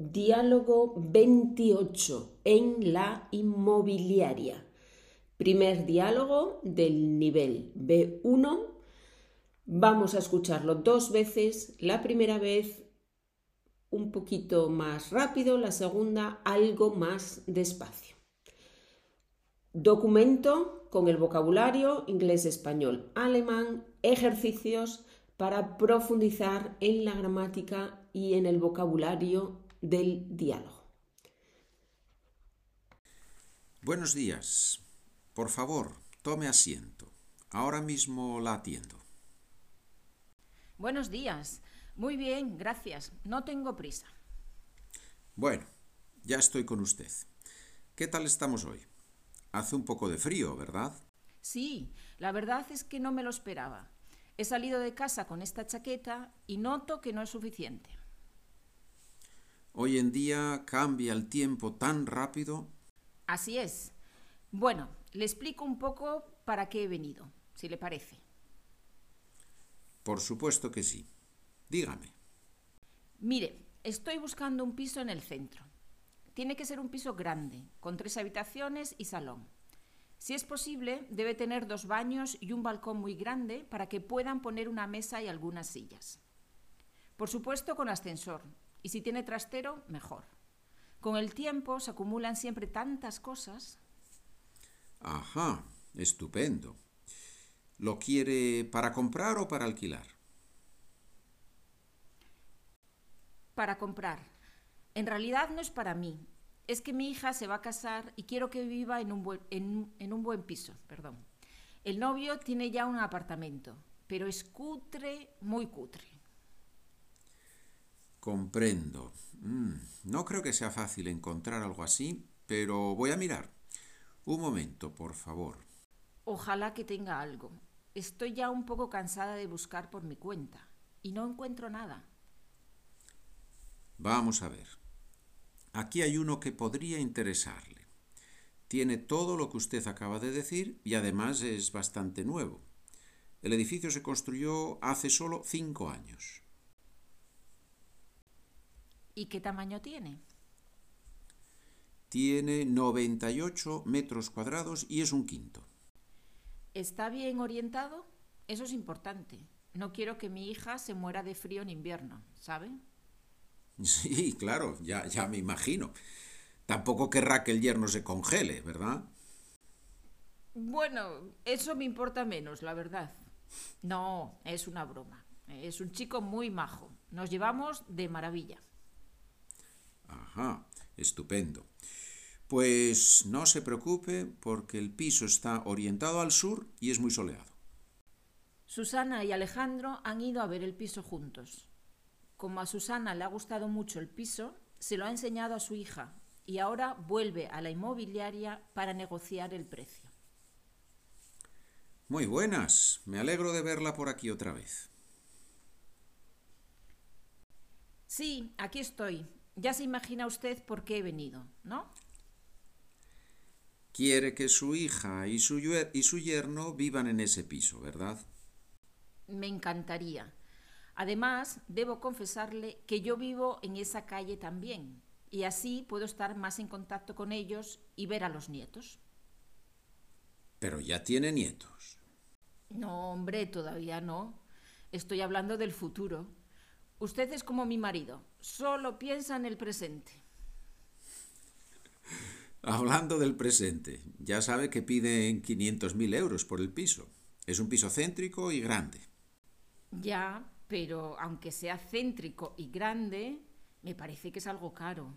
Diálogo 28 en la inmobiliaria. Primer diálogo del nivel B1. Vamos a escucharlo dos veces. La primera vez un poquito más rápido, la segunda algo más despacio. Documento con el vocabulario inglés, español, alemán, ejercicios para profundizar en la gramática y en el vocabulario del diálogo. Buenos días. Por favor, tome asiento. Ahora mismo la atiendo. Buenos días. Muy bien, gracias. No tengo prisa. Bueno, ya estoy con usted. ¿Qué tal estamos hoy? Hace un poco de frío, ¿verdad? Sí, la verdad es que no me lo esperaba. He salido de casa con esta chaqueta y noto que no es suficiente. Hoy en día cambia el tiempo tan rápido. Así es. Bueno, le explico un poco para qué he venido, si le parece. Por supuesto que sí. Dígame. Mire, estoy buscando un piso en el centro. Tiene que ser un piso grande, con tres habitaciones y salón. Si es posible, debe tener dos baños y un balcón muy grande para que puedan poner una mesa y algunas sillas. Por supuesto con ascensor, y si tiene trastero, mejor. Con el tiempo se acumulan siempre tantas cosas. Ajá, estupendo. ¿Lo quiere para comprar o para alquilar? Para comprar. En realidad no es para mí. Es que mi hija se va a casar y quiero que viva en un buen, en, en un buen piso. Perdón. El novio tiene ya un apartamento, pero es cutre, muy cutre. Comprendo. Mm, no creo que sea fácil encontrar algo así, pero voy a mirar. Un momento, por favor. Ojalá que tenga algo. Estoy ya un poco cansada de buscar por mi cuenta y no encuentro nada. Vamos a ver. Aquí hay uno que podría interesarle. Tiene todo lo que usted acaba de decir y además es bastante nuevo. El edificio se construyó hace solo cinco años. ¿Y qué tamaño tiene? Tiene 98 metros cuadrados y es un quinto. ¿Está bien orientado? Eso es importante. No quiero que mi hija se muera de frío en invierno, ¿sabe? Sí, claro, ya, ya me imagino. Tampoco querrá que el yerno se congele, ¿verdad? Bueno, eso me importa menos, la verdad. No, es una broma. Es un chico muy majo. Nos llevamos de maravilla. Ajá, estupendo. Pues no se preocupe porque el piso está orientado al sur y es muy soleado. Susana y Alejandro han ido a ver el piso juntos. Como a Susana le ha gustado mucho el piso, se lo ha enseñado a su hija y ahora vuelve a la inmobiliaria para negociar el precio. Muy buenas, me alegro de verla por aquí otra vez. Sí, aquí estoy. Ya se imagina usted por qué he venido, ¿no? Quiere que su hija y su, y su yerno vivan en ese piso, ¿verdad? Me encantaría. Además, debo confesarle que yo vivo en esa calle también, y así puedo estar más en contacto con ellos y ver a los nietos. Pero ya tiene nietos. No, hombre, todavía no. Estoy hablando del futuro. Usted es como mi marido, solo piensa en el presente. Hablando del presente, ya sabe que piden 500.000 euros por el piso. Es un piso céntrico y grande. Ya, pero aunque sea céntrico y grande, me parece que es algo caro.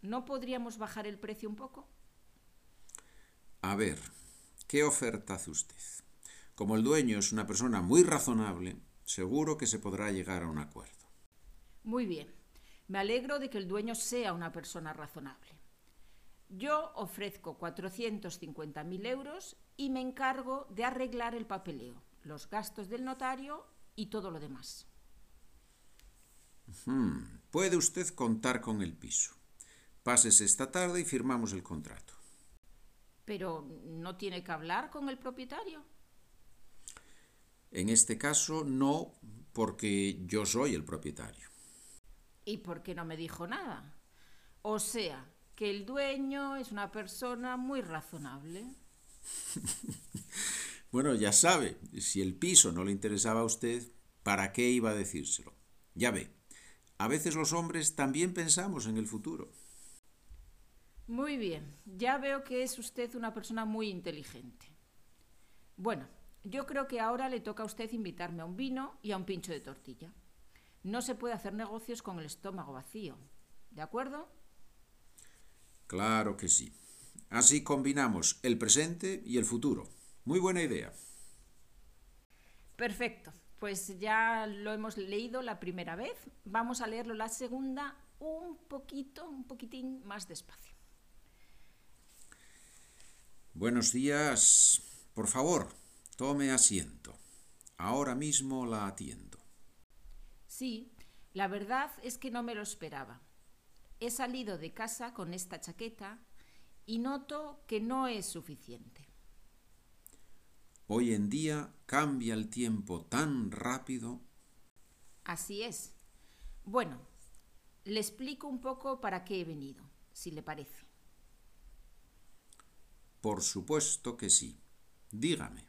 ¿No podríamos bajar el precio un poco? A ver, ¿qué oferta hace usted? Como el dueño es una persona muy razonable, seguro que se podrá llegar a un acuerdo. Muy bien. Me alegro de que el dueño sea una persona razonable. Yo ofrezco 450.000 euros y me encargo de arreglar el papeleo, los gastos del notario y todo lo demás. Hmm. Puede usted contar con el piso. Pásese esta tarde y firmamos el contrato. Pero ¿no tiene que hablar con el propietario? En este caso no, porque yo soy el propietario. ¿Y por qué no me dijo nada? O sea, que el dueño es una persona muy razonable. bueno, ya sabe, si el piso no le interesaba a usted, ¿para qué iba a decírselo? Ya ve, a veces los hombres también pensamos en el futuro. Muy bien, ya veo que es usted una persona muy inteligente. Bueno, yo creo que ahora le toca a usted invitarme a un vino y a un pincho de tortilla. No se puede hacer negocios con el estómago vacío. ¿De acuerdo? Claro que sí. Así combinamos el presente y el futuro. Muy buena idea. Perfecto. Pues ya lo hemos leído la primera vez. Vamos a leerlo la segunda un poquito, un poquitín más despacio. Buenos días. Por favor, tome asiento. Ahora mismo la atiendo. Sí, la verdad es que no me lo esperaba. He salido de casa con esta chaqueta y noto que no es suficiente. Hoy en día cambia el tiempo tan rápido. Así es. Bueno, le explico un poco para qué he venido, si le parece. Por supuesto que sí. Dígame.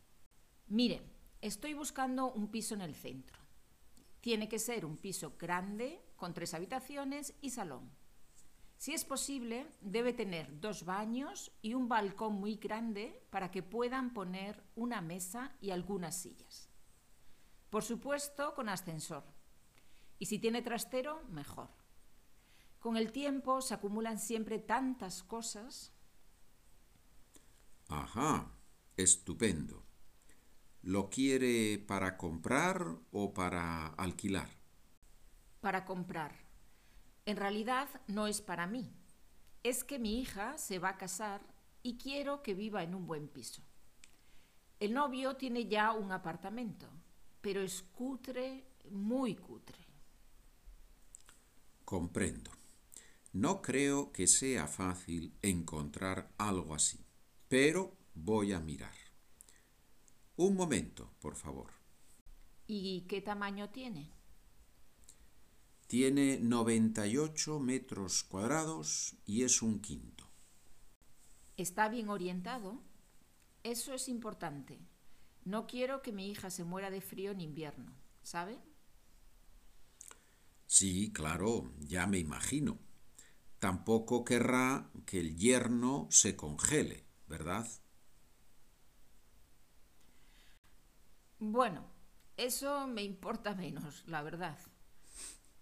Mire, estoy buscando un piso en el centro. Tiene que ser un piso grande, con tres habitaciones y salón. Si es posible, debe tener dos baños y un balcón muy grande para que puedan poner una mesa y algunas sillas. Por supuesto, con ascensor. Y si tiene trastero, mejor. Con el tiempo se acumulan siempre tantas cosas. Ajá, estupendo. ¿Lo quiere para comprar o para alquilar? Para comprar. En realidad no es para mí. Es que mi hija se va a casar y quiero que viva en un buen piso. El novio tiene ya un apartamento, pero es cutre, muy cutre. Comprendo. No creo que sea fácil encontrar algo así, pero voy a mirar. Un momento, por favor. ¿Y qué tamaño tiene? Tiene 98 metros cuadrados y es un quinto. ¿Está bien orientado? Eso es importante. No quiero que mi hija se muera de frío en invierno, ¿sabe? Sí, claro, ya me imagino. Tampoco querrá que el yerno se congele, ¿verdad? Bueno, eso me importa menos, la verdad.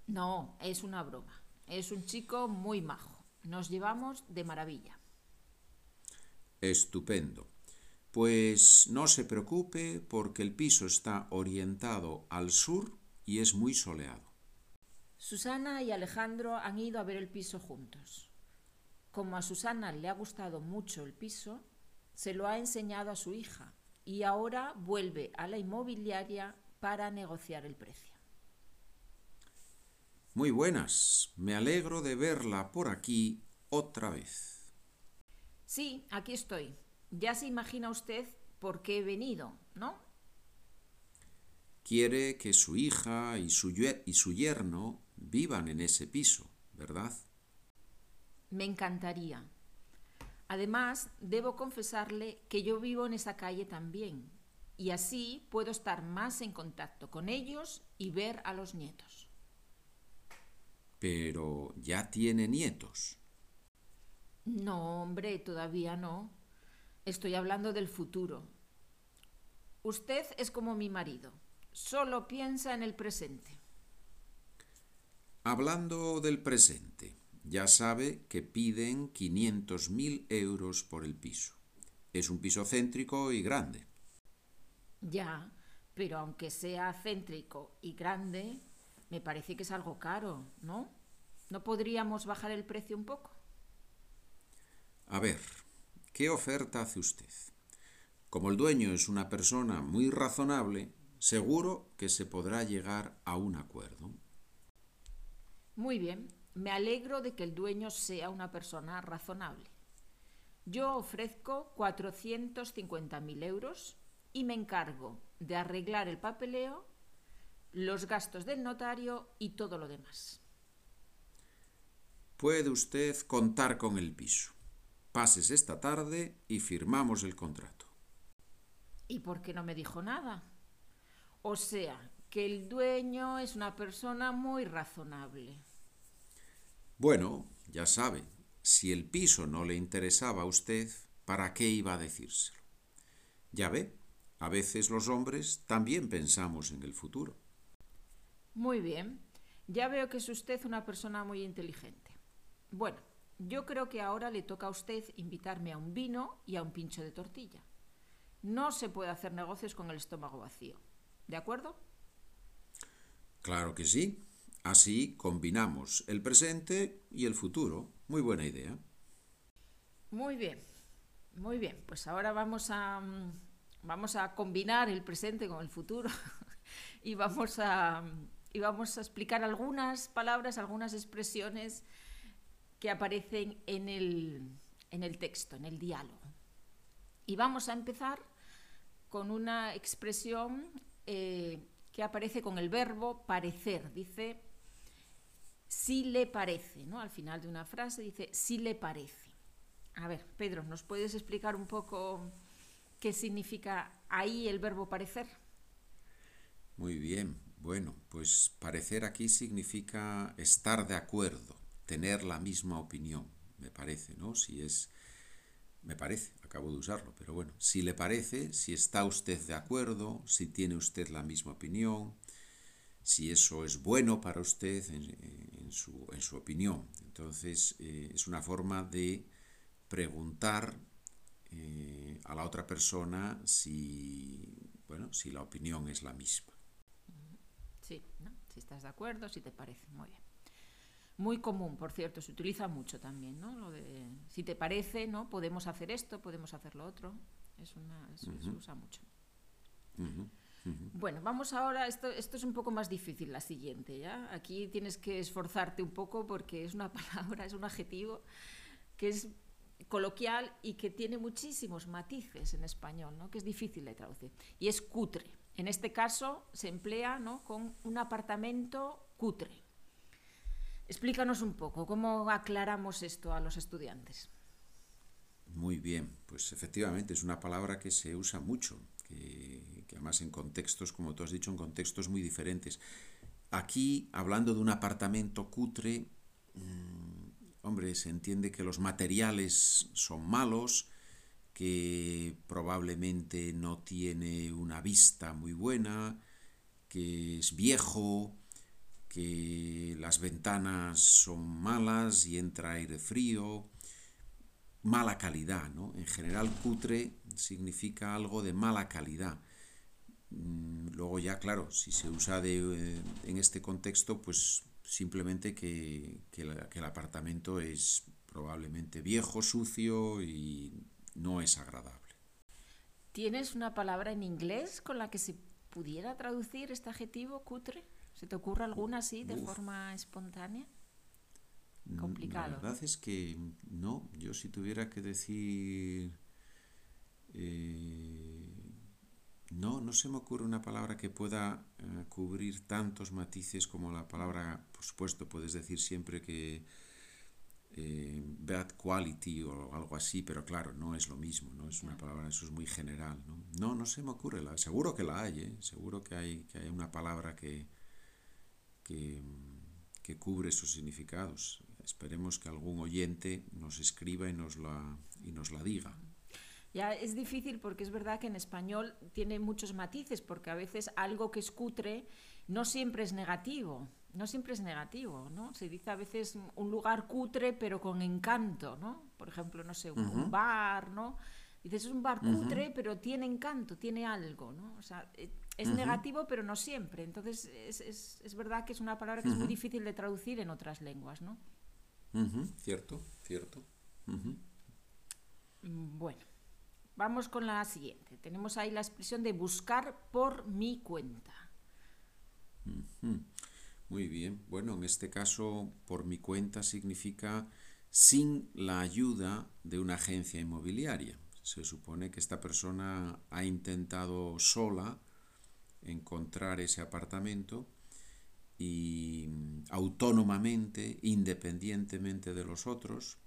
No, es una broma. Es un chico muy majo. Nos llevamos de maravilla. Estupendo. Pues no se preocupe porque el piso está orientado al sur y es muy soleado. Susana y Alejandro han ido a ver el piso juntos. Como a Susana le ha gustado mucho el piso, se lo ha enseñado a su hija y ahora vuelve a la inmobiliaria para negociar el precio. Muy buenas. Me alegro de verla por aquí otra vez. Sí, aquí estoy. Ya se imagina usted por qué he venido, ¿no? Quiere que su hija y su, y su yerno vivan en ese piso, ¿verdad? Me encantaría. Además, debo confesarle que yo vivo en esa calle también, y así puedo estar más en contacto con ellos y ver a los nietos. Pero ya tiene nietos. No, hombre, todavía no. Estoy hablando del futuro. Usted es como mi marido. Solo piensa en el presente. Hablando del presente, ya sabe que piden 500.000 euros por el piso. Es un piso céntrico y grande. Ya, pero aunque sea céntrico y grande, me parece que es algo caro, ¿no? ¿No podríamos bajar el precio un poco? A ver, ¿qué oferta hace usted? Como el dueño es una persona muy razonable, seguro que se podrá llegar a un acuerdo. Muy bien, me alegro de que el dueño sea una persona razonable. Yo ofrezco 450.000 euros y me encargo de arreglar el papeleo los gastos del notario y todo lo demás. puede usted contar con el piso. Pases esta tarde y firmamos el contrato. ¿Y por qué no me dijo nada? O sea, que el dueño es una persona muy razonable. Bueno, ya sabe, si el piso no le interesaba a usted, ¿para qué iba a decírselo? Ya ve, a veces los hombres también pensamos en el futuro. Muy bien, ya veo que es usted una persona muy inteligente. Bueno, yo creo que ahora le toca a usted invitarme a un vino y a un pincho de tortilla. No se puede hacer negocios con el estómago vacío. ¿De acuerdo? Claro que sí. Así combinamos el presente y el futuro. Muy buena idea. Muy bien. Muy bien. Pues ahora vamos a vamos a combinar el presente con el futuro y vamos a y vamos a explicar algunas palabras, algunas expresiones que aparecen en el, en el texto, en el diálogo. Y vamos a empezar con una expresión eh, que aparece con el verbo parecer. Dice, si le parece, ¿no? Al final de una frase dice, si le parece. A ver, Pedro, ¿nos puedes explicar un poco qué significa ahí el verbo parecer? Muy bien. Bueno, pues parecer aquí significa estar de acuerdo, tener la misma opinión, me parece, ¿no? Si es me parece, acabo de usarlo, pero bueno, si le parece, si está usted de acuerdo, si tiene usted la misma opinión, si eso es bueno para usted en, su, en su, opinión. Entonces, eh, es una forma de preguntar eh, a la otra persona si, bueno, si la opinión es la misma. Sí, ¿no? si estás de acuerdo, si te parece, muy bien muy común, por cierto, se utiliza mucho también, ¿no? Lo de, si te parece, ¿no? Podemos hacer esto, podemos hacer lo otro. Es una, se usa mucho. Bueno, vamos ahora, esto, esto es un poco más difícil, la siguiente, ¿ya? Aquí tienes que esforzarte un poco porque es una palabra, es un adjetivo que es coloquial y que tiene muchísimos matices en español, ¿no? que es difícil de traducir. Y es cutre. En este caso se emplea ¿no? con un apartamento cutre. Explícanos un poco, ¿cómo aclaramos esto a los estudiantes? Muy bien, pues efectivamente es una palabra que se usa mucho, que, además en contextos, como tú has dicho, en contextos muy diferentes. Aquí, hablando de un apartamento cutre, mm, hombre, se entiende que los materiales son malos, que probablemente no tiene una vista muy buena, que es viejo, que las ventanas son malas y entra aire frío, mala calidad, ¿no? En general cutre significa algo de mala calidad. Mm, luego ya, claro, si se usa de, eh, en este contexto, pues simplemente que, que, que el apartamento es probablemente viejo, sucio y no es agradable. ¿Tienes una palabra en inglés con la que se pudiera traducir este adjetivo cutre? ¿Se te ocurre alguna así de forma espontánea? Complicado. La verdad es que no, yo si tuviera que decir... Eh, no, no se me ocurre una palabra que pueda eh, cubrir tantos matices como la palabra, por supuesto, puedes decir siempre que eh, bad quality o algo así, pero claro, no es lo mismo, ¿no? Es una palabra, eso es muy general, ¿no? No, no se me ocurre, la, seguro que la hay, ¿eh? Seguro que hay, que hay una palabra que, que, cubre esos significados. Esperemos que algún oyente nos escriba y nos la, y nos la diga. Ya es difícil porque es verdad que en español tiene muchos matices, porque a veces algo que es cutre no siempre es negativo, no siempre es negativo, ¿no? Se dice a veces un lugar cutre pero con encanto, ¿no? Por ejemplo, no sé, un, bar, ¿no? Dices, es un bar cutre pero tiene encanto, tiene algo, ¿no? O sea, eh, es negativo, pero no siempre. Entonces, es, es, es, verdad que es una palabra que es muy difícil de traducir en otras lenguas, ¿no? Cierto, cierto. Bueno, vamos con la siguiente. Tenemos ahí la expresión de buscar por mi cuenta. Muy bien. Bueno, en este caso, por mi cuenta significa sin la ayuda de una agencia inmobiliaria. Se supone que esta persona ha intentado sola encontrar ese apartamento y mm, autónomamente, independientemente de los otros,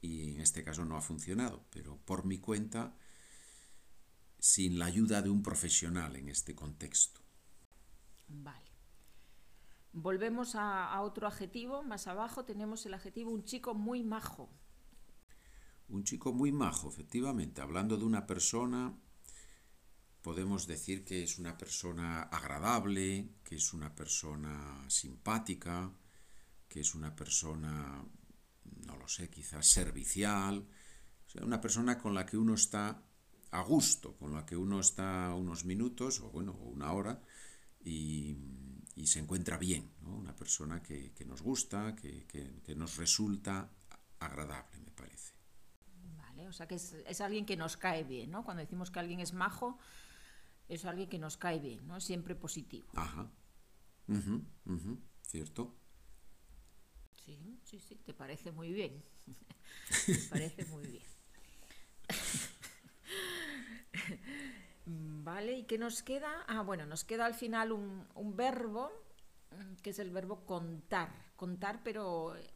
y en este caso no ha funcionado, pero por mi cuenta, sin la ayuda de un profesional en este contexto. Vale. Volvemos a, a, otro adjetivo, más abajo tenemos el adjetivo un chico muy majo. Un chico muy majo, efectivamente, hablando de una persona, podemos decir que es una persona agradable, que es una persona simpática, que es una persona, no lo sé, quizás servicial, o sea, una persona con la que uno está a gusto, con la que uno está unos minutos o bueno, una hora y, y se encuentra bien, ¿no? una persona que, que nos gusta, que, que, que, nos resulta agradable, me parece. Vale, o sea que es, es, alguien que nos cae bien, ¿no? Cuando decimos que alguien es majo, es alguien que nos cae bien, ¿no? Siempre positivo. Ajá. Uh -huh, uh -huh. ¿Cierto? Sí, sí, sí, te parece muy bien. te parece muy bien. Vale, ¿y qué nos queda? Ah, bueno, nos queda al final un, un verbo, mm, que es el verbo contar. Contar, pero eh,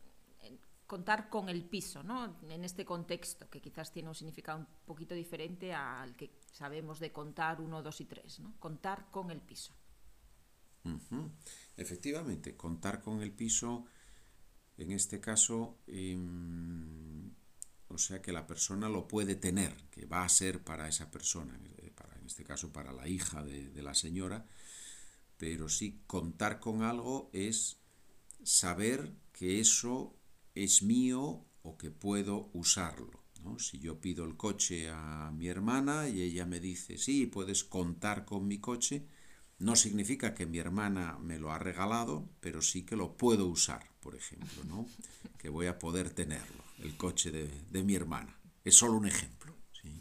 contar con el piso, ¿no? En este contexto, que quizás tiene un significado un poquito diferente al que sabemos de contar uno, dos y tres, ¿no? Contar con el piso. Efectivamente, contar con el piso, en este caso, eh, o sea que la persona lo puede tener, que va a ser para esa persona, para, en este caso para la hija de la señora, pero sí contar con algo es saber que eso es mío o que puedo usarlo. ¿No? Si yo pido el coche a mi hermana y ella me dice, sí, puedes contar con mi coche, no significa que mi hermana me lo ha regalado, pero sí que lo puedo usar, por ejemplo, ¿no? que voy a poder tenerlo, el coche de, de mi hermana. Es solo un ejemplo. ¿sí?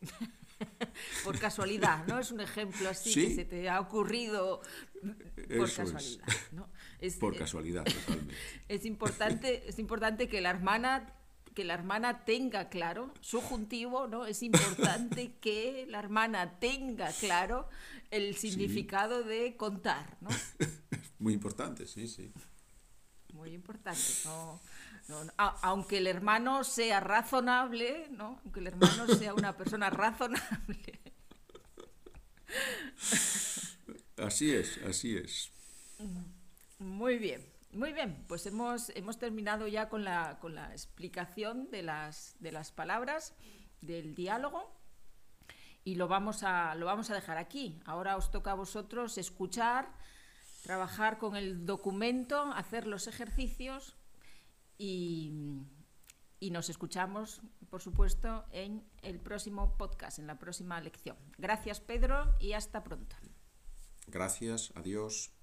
por casualidad, ¿no? Es un ejemplo así ¿Sí? que se te ha ocurrido por Eso casualidad. es. ¿no? Es, Por casualidad, totalmente. Es importante, es importante que la hermana que la hermana tenga claro su juntivo, ¿no? Es importante que la hermana tenga claro el significado sí. de contar, ¿no? Muy importante, sí, sí. Muy importante, ¿no? No, no, a, aunque el hermano sea razonable, ¿no? Aunque el hermano sea una persona razonable. Así es, así es. Muy bien, muy bien. Pues hemos, hemos terminado ya con la, con la explicación de las, de las palabras, del diálogo. Y lo vamos, a, lo vamos a dejar aquí. Ahora os toca a vosotros escuchar, trabajar con el documento, hacer los ejercicios y, y nos escuchamos, por supuesto, en el próximo podcast, en la próxima lección. Gracias, Pedro, y hasta pronto. Gracias, adiós.